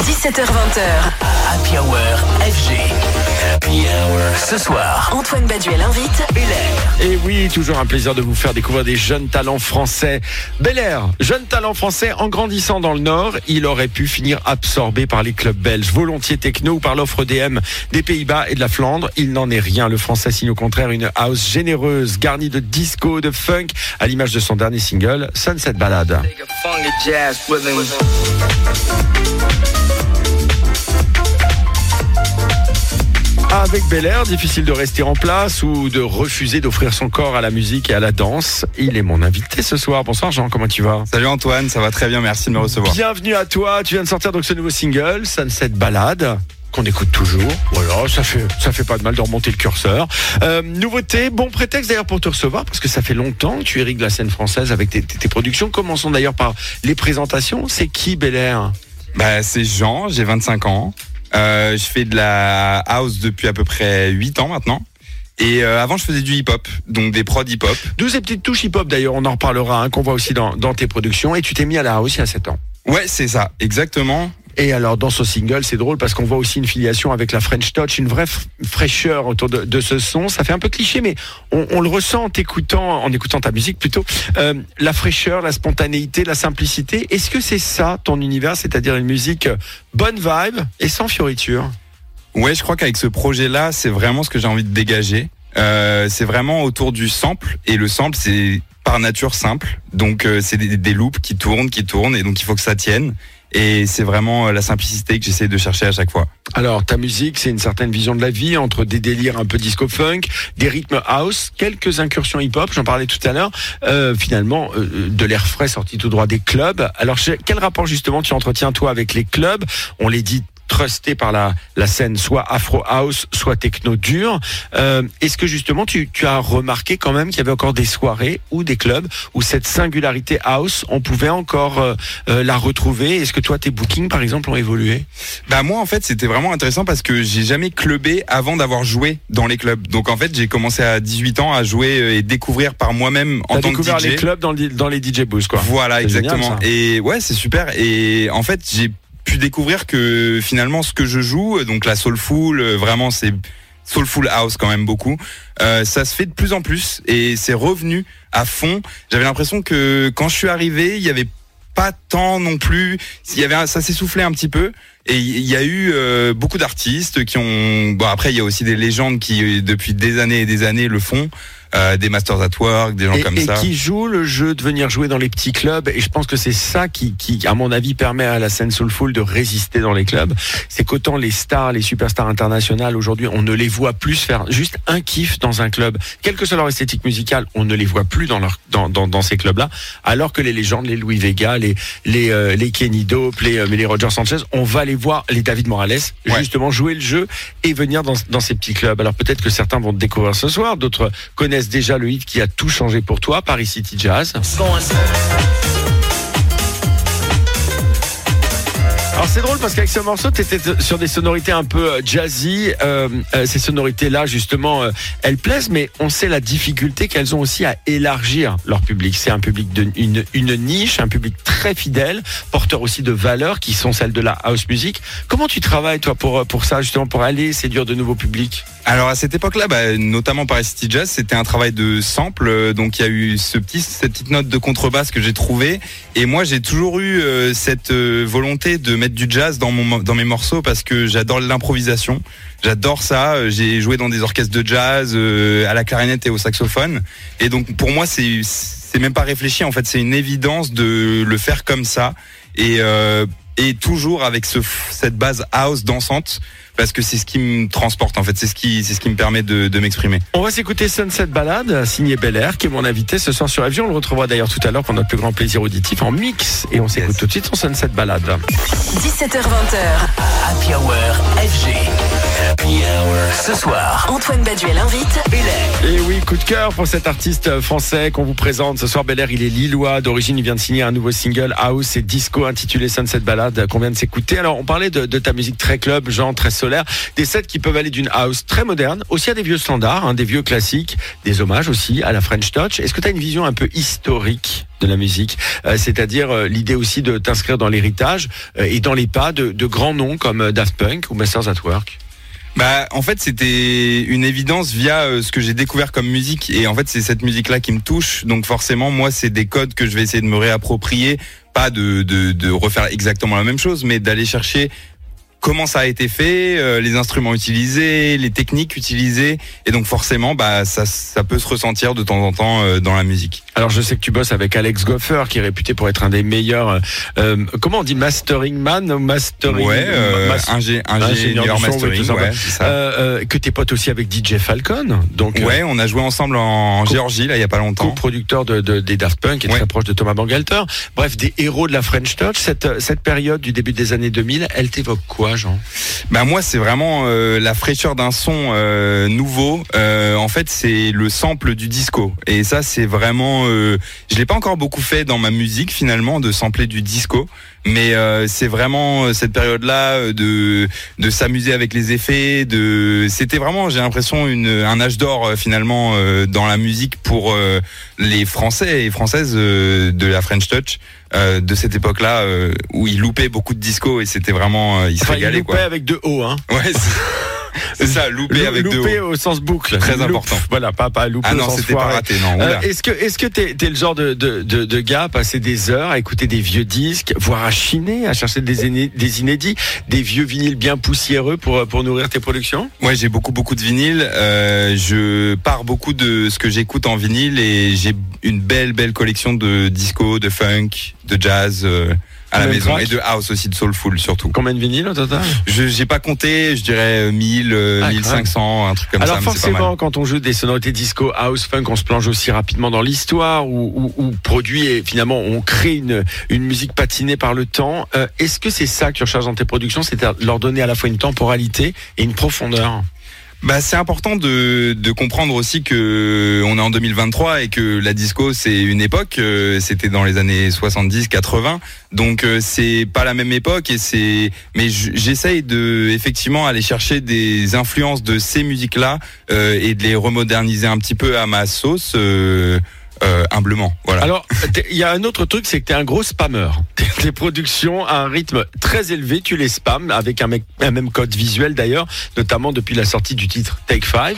17h20h. Happy Hour FG. Happy Hour. Ce soir, Antoine Baduel invite Bel Air. Et oui, toujours un plaisir de vous faire découvrir des jeunes talents français. Bel Air, jeune talent français en grandissant dans le Nord, il aurait pu finir absorbé par les clubs belges, volontiers techno ou par l'offre DM des Pays-Bas et de la Flandre. Il n'en est rien. Le français signe au contraire une house généreuse, garnie de disco, de funk, à l'image de son dernier single, Sunset Ballade. Avec Bel Air, difficile de rester en place ou de refuser d'offrir son corps à la musique et à la danse. Il est mon invité ce soir. Bonsoir Jean, comment tu vas? Salut Antoine, ça va très bien, merci de me recevoir. Bienvenue à toi. Tu viens de sortir donc ce nouveau single, Sunset Ballade qu'on écoute toujours. Voilà, ça fait ça fait pas de mal de remonter le curseur. Euh, nouveauté, bon prétexte d'ailleurs pour te recevoir parce que ça fait longtemps que tu irrigues la scène française avec tes, tes- tes productions. Commençons d'ailleurs par les présentations. C'est qui Bel Air? Bah, c'est Jean, j'ai 25 ans. Euh, je fais de la house depuis à peu près 8 ans maintenant. Et euh, avant, je faisais du hip-hop, donc des prods hip-hop. D'où ces petites touches hip-hop d'ailleurs, on en reparlera, hein, qu'on voit aussi dans, dans tes productions. Et tu t'es mis à la house il y a 7 ans. Ouais, c'est ça, exactement. Et alors dans ce single, c'est drôle parce qu'on voit aussi une filiation avec la French Touch, une vraie fraîcheur autour de, ce son. Ça fait un peu cliché, mais on, le ressent en t'écoutant, en écoutant ta musique plutôt. Euh, la fraîcheur, la spontanéité, la simplicité. Est-ce que c'est ça ton univers, c'est-à-dire une musique euh, bonne vibe et sans fioriture? Ouais, je crois qu'avec ce projet-là, c'est vraiment ce que j'ai envie de dégager. Euh, c'est vraiment autour du sample, et le sample, c'est par nature simple. Donc, c'est des, des loops qui tournent, qui tournent, et donc il faut que ça tienne. Et c'est vraiment euh, la simplicité que j'essaie de chercher à chaque fois. Alors ta musique, c'est une certaine vision de la vie entre des délires un peu disco funk, des rythmes house, quelques incursions hip-hop, j'en parlais tout à l'heure. Euh, finalement, euh, de l'air frais sorti tout droit des clubs. Alors quel rapport justement tu entretiens toi avec les clubs? On les dit trustés par la, la scène soit afro house soit techno dur Euh, est-ce que justement tu, tu as remarqué quand même qu'il y avait encore des soirées ou des clubs où cette singularité house on pouvait encore euh, euh, la retrouver? Est-ce que toi tes bookings par exemple ont évolué? Bah moi en fait c'était vraiment intéressant parce que j'ai jamais clubé avant d'avoir joué dans les clubs. Donc en fait j'ai commencé à 18 ans à jouer euh, et découvrir par moi-même en tant que DJ. les clubs dans, le- dans les DJ booths, quoi. Voilà génial, exactement. et ouais c'est super. Et en fait j'ai pu découvrir que finalement ce que je joue, donc la soulful, euh, vraiment c'est soulful house quand même beaucoup. Euh, ça se fait de plus en plus et c'est revenu à fond. J'avais l'impression que quand je suis arrivé, il y avait pas tant non plus. Il y avait ça s'essoufflait un petit peu et il y a eu euh, beaucoup d'artistes qui ont. Bon après il y a aussi des légendes qui euh, depuis des années et des années le font. Euh, des Masters at Work, des gens Et, comme et ça. qui joue le jeu de venir jouer dans les petits clubs. Et je pense que c'est ça qui, qui, à mon avis, permet à la scène soulful de résister dans les clubs. C'est qu'autant les stars, les superstars internationales, aujourd'hui, on ne les voit plus faire juste un kiff dans un club. Quelle que soit leur esthétique musicale, on ne les voit plus dans, leur, dans, dans, dans ces clubs-là. Alors que les légendes, les Louis Vega, les, les, euh, les Kenny Dope, les, euh, les Roger Sanchez, on va les voir, les David Morales, Ouais. justement jouer le jeu et venir dans, dans ces petits clubs. Alors peut-être que certains vont te découvrir ce soir, d'autres connaissent déjà le hit qui a tout changé pour toi, Paris City Jazz. C'est drôle parce qu'avec ce morceau, tu étais sur des sonorités un peu euh, jazzy. Euh, euh, ces sonorités-là, justement, elles plaisent, mais on sait la difficulté qu'elles ont aussi à élargir leur public. C'est un public de une, niche, un public très fidèle, porteur aussi de valeurs qui sont celles de la house music. Comment tu travailles toi pour pour ça, justement, pour aller séduire de nouveaux publics? Alors à cette époque-là, bah, notamment Paris City Jazz, c'était un travail de sample. Donc il y a eu ce petit, cette petite note de contrebasse que j'ai trouvée. Et moi, j'ai toujours eu cette volonté de mettre du jazz dans mes morceaux parce que j'adore l'improvisation. J'adore ça. Euh, J'ai joué dans des orchestres de jazz, euh, à la clarinette et au saxophone. Et donc pour moi, c'est même pas réfléchi. En fait, c'est une évidence de le faire comme ça. Et euh, toujours avec ce, cette base house dansante parce que c'est ce qui me transporte en fait, c'est ce qui c'est ce qui me permet de, de m'exprimer. On va s'écouter Sunset Ballade, signé Bel Air, qui est mon invité ce soir sur Avion. On le retrouvera d'ailleurs tout à l'heure pour notre plus grand plaisir auditif en mix. Et on s'écoute Yes. tout de suite son Sunset Ballade. 17h20h. Happy Hour FG. Ce soir. Antoine Baduel invite Belair. Et oui, coup de cœur pour cet artiste français qu'on vous présente ce soir. Belair, il est lillois. D'origine, il vient de signer un nouveau single house et disco intitulé Sunset Ballade qu'on vient de s'écouter. Alors, on parlait de, ta musique très club, genre très solaire. Des sets qui peuvent aller d'une house très moderne, aussi à des vieux standards, hein, des vieux classiques, des hommages aussi à la French Touch. Est-ce que tu as une vision un peu historique de la musique, Euh, c'est-à-dire euh, l'idée aussi de t'inscrire dans l'héritage euh, et dans les pas de, grands noms comme Daft Punk ou Masters at Work? Bah, en fait, c'était une évidence via euh, ce que j'ai découvert comme musique. Et en fait, c'est cette musique-là qui me touche. Donc forcément, moi, c'est des codes que je vais essayer de me réapproprier. Pas de, de, de refaire exactement la même chose, mais d'aller chercher comment ça a été fait, euh, les instruments utilisés, les techniques utilisées. Et donc forcément, bah, ça, ça peut se ressentir de temps en temps euh, dans la musique. Alors je sais que tu bosses avec Alex Goffer qui est réputé pour être un des meilleurs euh, comment on dit mastering man ou mastering Ouais, mas- ingé- ingénieur son, mastering, ouais, ça. que t'es pote aussi avec DJ Falcon donc Ouais, on a joué ensemble en Géorgie, là, il y a pas longtemps. co-producteur de, de- des Daft Punk et Ouais. très proche de Thomas Bangalter bref des héros de la French Touch cette, cette période du début des années 2000 elle t'évoque quoi Jean Bah moi c'est vraiment euh, la fraîcheur d'un son euh, nouveau. Euh, en fait c'est le sample du disco et ça c'est vraiment. Euh, je l'ai pas encore beaucoup fait dans ma musique finalement de sampler du disco, mais euh, c'est vraiment euh, cette période-là de de s'amuser avec les effets. De c'était vraiment j'ai l'impression une un âge d'or finalement dans la musique pour les Français et Françaises de la French Touch. Euh, de cette époque-là euh, où ils loupaient beaucoup de disco et c'était vraiment euh, ils se enfin il loupait quoi. avec deux O hein Ouais, c'est- ça, loupé Lou- avec deux loupé O. au sens boucle Très important. voilà pas pas loupé Ah au non, sens c'était pas raté, non. Euh, est-ce que est-ce que t'es es le genre de, de, de, de gars à passer des heures à écouter des vieux disques, voire à chiner, à chercher des, iné- des inédits, des vieux vinyles bien poussiéreux pour pour nourrir tes productions? Ouais, j'ai beaucoup beaucoup de vinyle. Euh, je pars beaucoup de ce que j'écoute en vinyle et j'ai une belle belle collection de disco, de funk, de jazz euh, à la maison et de house aussi, de soulful surtout. Combien de vinyles au total? Je j'ai pas compté, je dirais euh, 1000, euh, Ah, 1500, un truc comme Alors ça. pas mal. forcément, quand on joue des sonorités disco, house, funk, on se plonge aussi rapidement dans l'histoire où produit et finalement on crée une, une musique patinée par le temps. Euh, Est-ce que c'est ça que tu recherches dans tes productions, c'est leur donner à la fois une temporalité et une profondeur? Bah, c'est important de, de comprendre aussi que on est en 2023 et que la disco c'est une époque, euh, c'était dans les années 70, 80, donc euh, c'est pas la même époque et c'est, mais j'essaye de effectivement aller chercher des influences de ces musiques-là euh, et de les remoderniser un petit peu à ma sauce. Euh, humblement. Alors, il y a un autre truc, c'est que tu es un gros spammeur. Tes productions à un rythme très élevé, tu les spams avec un, mec- un même code visuel d'ailleurs, notamment depuis la sortie du titre Take 5.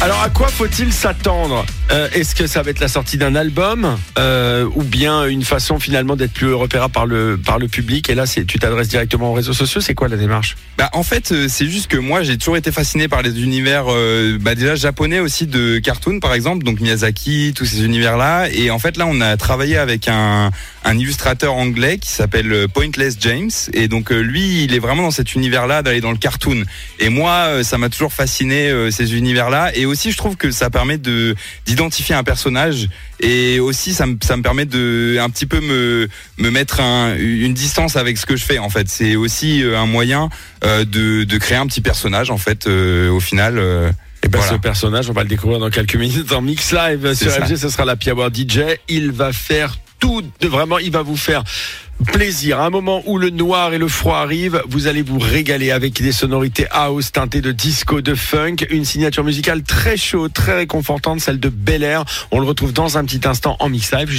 Alors à quoi faut-il s'attendre? Euh, Est-ce que ça va être la sortie d'un album euh, ou bien une façon finalement d'être plus repérable par le par le public? Et là, tu t'adresses directement aux réseaux sociaux. C'est quoi la démarche? Bah, en fait, euh, c'est juste que moi, j'ai toujours été fasciné par les univers, bah, déjà japonais aussi de cartoon, par exemple, donc Miyazaki, tous ces univers-là. Et en fait, là, on a travaillé avec un, un illustrateur anglais qui s'appelle Pointless James. Et donc, lui, il est vraiment dans cet univers-là, d'aller dans le cartoon. Et moi, ça m'a toujours fasciné ces univers-là. Et aussi, je trouve que ça permet de d'identifier un personnage. Et aussi, ça me, ça me permet de un petit peu me me mettre un, une distance avec ce que je fais. En fait, c'est aussi euh, un moyen euh, de, de créer un petit personnage. En fait, euh, au final. euh, Et ben Voilà. ce personnage, on va le découvrir dans quelques minutes en mix live sur. FG. Ce sera la Piaware DJ. Il va faire tout, de, vraiment, il va vous faire plaisir. À un moment où le noir et le froid arrivent, vous allez vous régaler avec des sonorités house teintées de disco, de funk, une signature musicale très chaude, très réconfortante, celle de Bel Air. On le retrouve dans un petit instant en mix live.